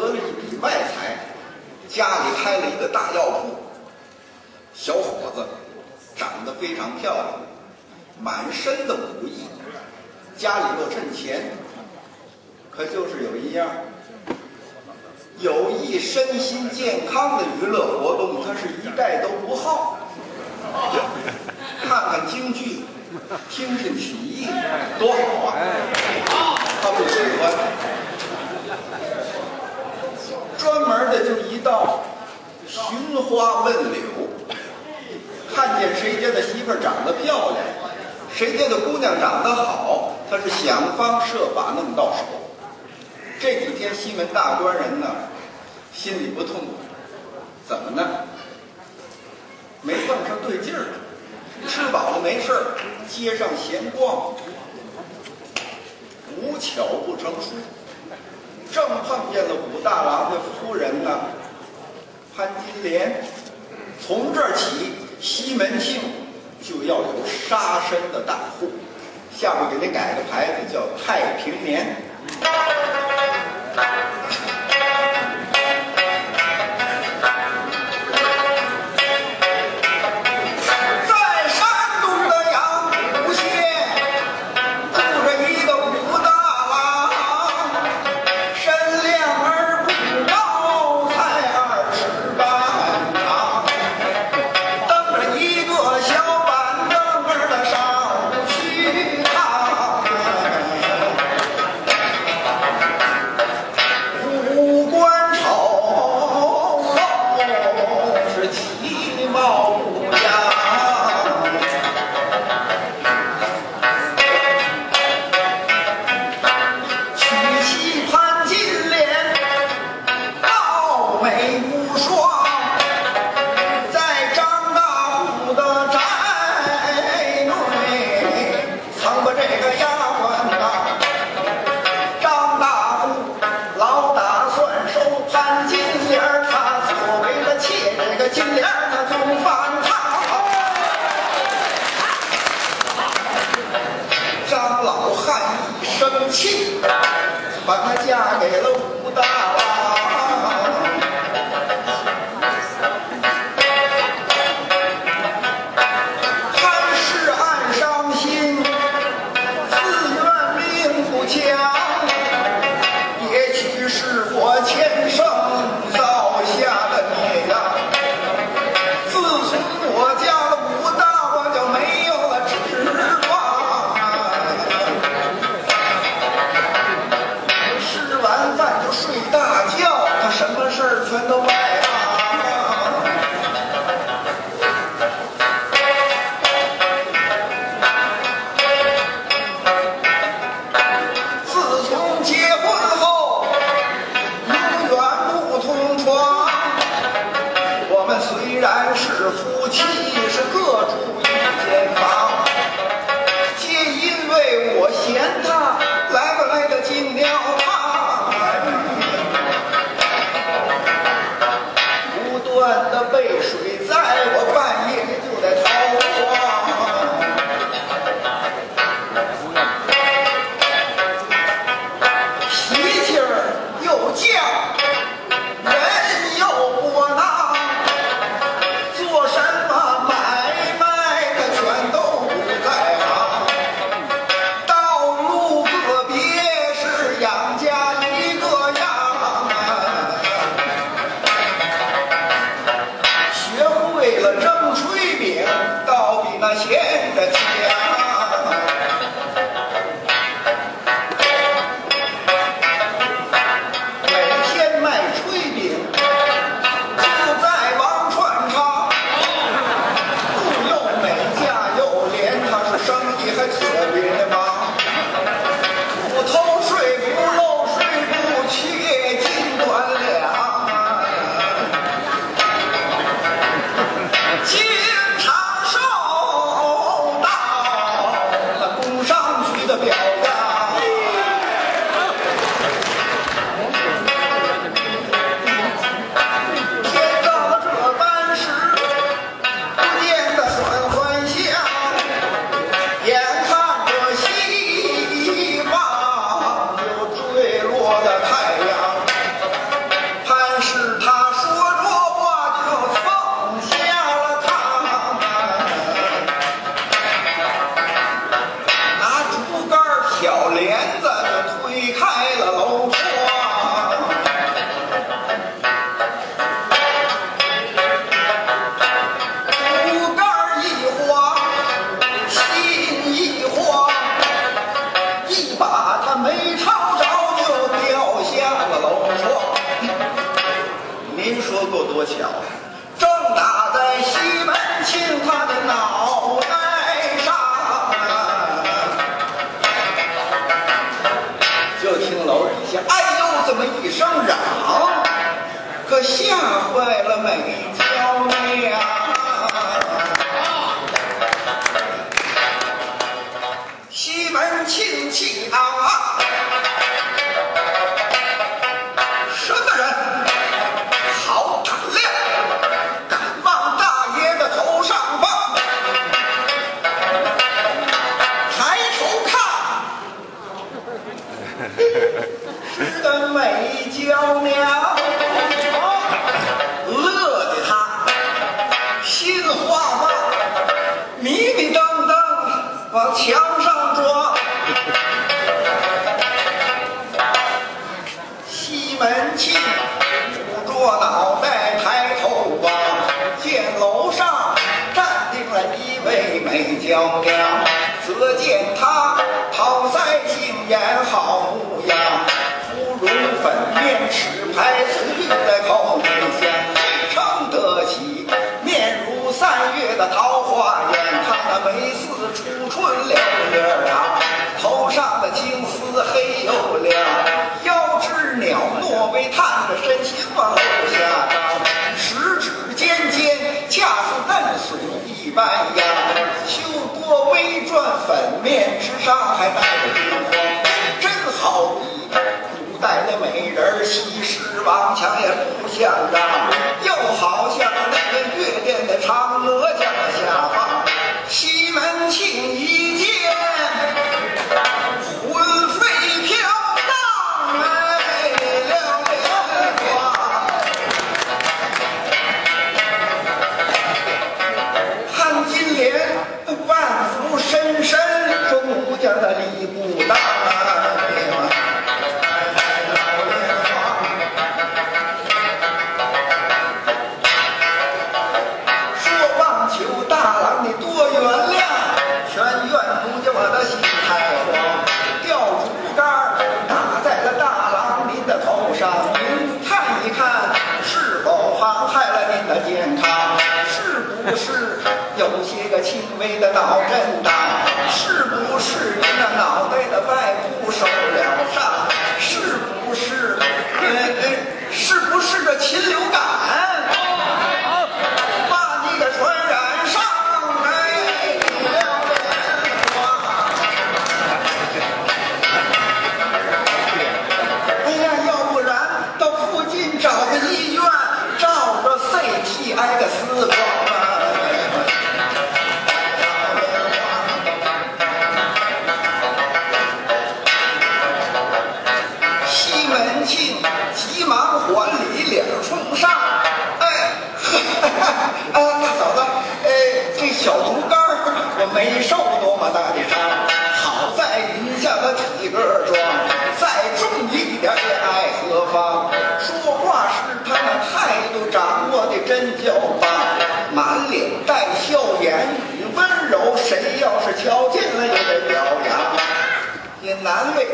得了一笔外财，家里开了一个大药铺。小伙子长得非常漂亮，满身的武艺，家里又趁钱，可就是有一样，有益身心健康的娱乐活动，他是一概都不好。看看京剧，听听曲艺，多好啊！他不喜欢，专门的就一道寻花问柳，看见谁家的媳妇长得漂亮，谁家的姑娘长得好，他是想方设法弄到手。这几天西门大官人呢，心里不痛快，怎么呢？没碰上对劲儿，吃饱了没事儿，街上闲逛，无巧不成书，正碰见了武大郎的夫人呢，潘金莲。从这儿起，西门庆就要有杀身的大户。下面给您改个牌子，叫太平年。是我前生漂亮。只见他跑腮杏眼好模样，芙蓉粉面齿白唇在口内香，撑得起面如三月的桃花眼，她那眉似初春柳叶长，头上的青丝黑又亮，腰肢袅娜为探着身形。面之上还带着金光，真好比古代的美人西施、王强也不相让。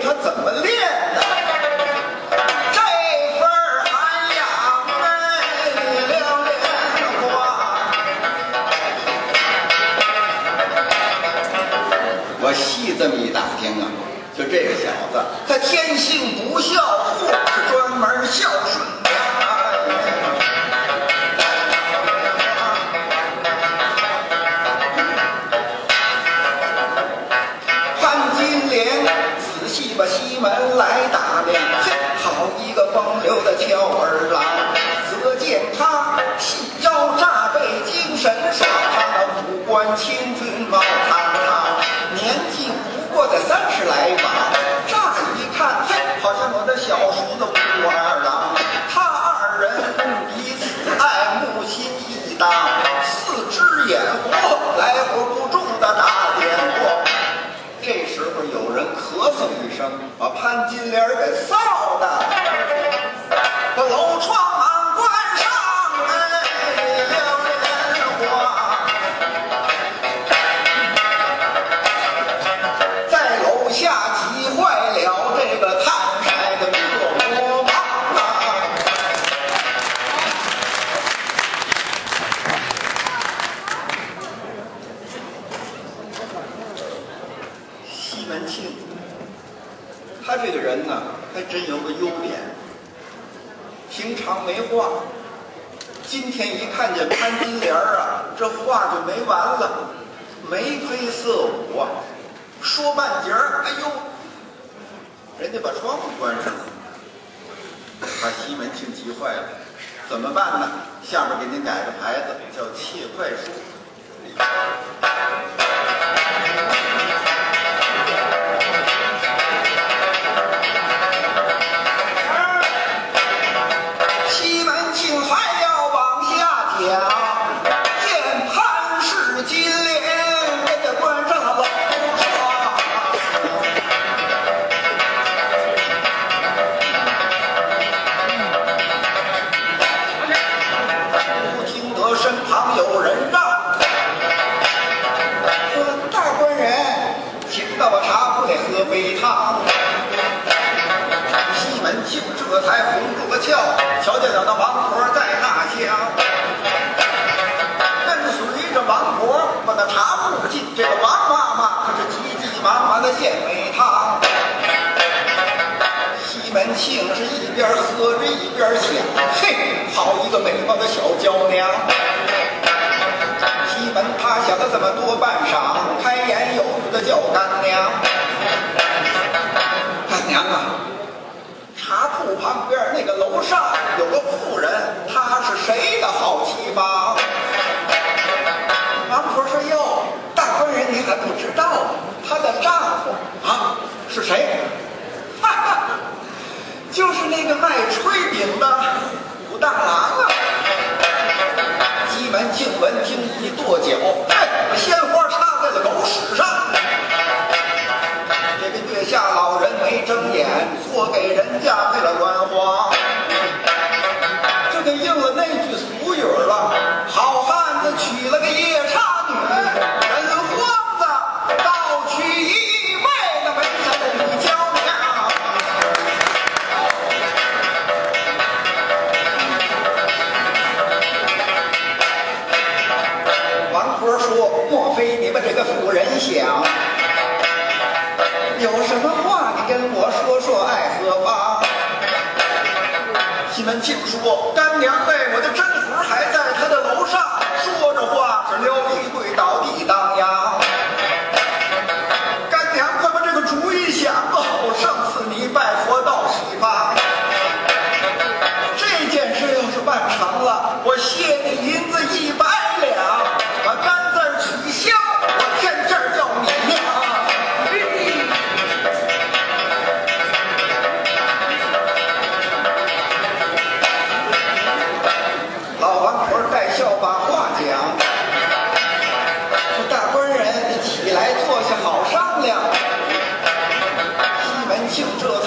他怎么练的这份涵养哎了我细这么一打听啊就这个小子他天性不孝父是专门孝顺。来活不中的大点过。这时候有人咳嗽一声，把潘金莲给臊了。一看见潘金莲啊，这话就没完了，眉飞色舞啊，说半截儿，哎呦，人家把窗户关上了，把西门庆急坏了，怎么办呢？下边给您改个牌子，叫切快书。茶铺进，这个王妈妈可是急急忙忙的献杯汤。西门庆是一边喝着一边想，嘿，好一个美貌的小娇娘。西门他想了这么多半晌，开言有语的叫干娘。干娘啊，茶铺旁边那个楼上有个妇人，她是谁的好妻房？王婆说：“哟，大官人您还不知道，她的丈夫啊是谁？哈哈，就是那个卖炊饼的武大郎啊。”西门庆闻听一跺脚，鲜花插在了狗屎上。这个月下老人没睁眼，错给人家配了鸾花。这就应了那句俗语了：西门庆说：“干娘为，我的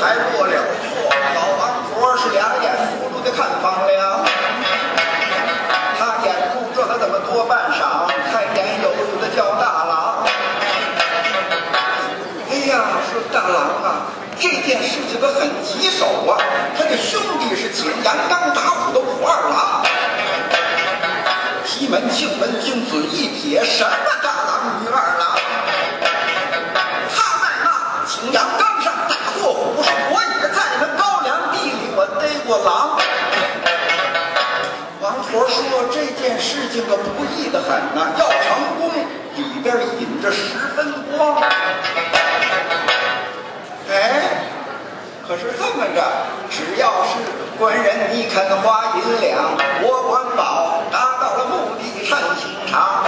才落了座，老王婆是两眼咕噜的看房梁，他眼珠转了怎么多半晌，开言有语的叫大郎。哎呀，说大郎啊，这件事情可很棘手啊，他的兄弟是景阳冈打虎的武二郎。西门庆闻听，嘴一撇：“什么大郎过狼。”王婆说：“这件事情可不易得很呐，要成功，里边引着十分光。”哎，可是这么着，只要是官人你肯花银两，我管保，达到了目的趁心肠。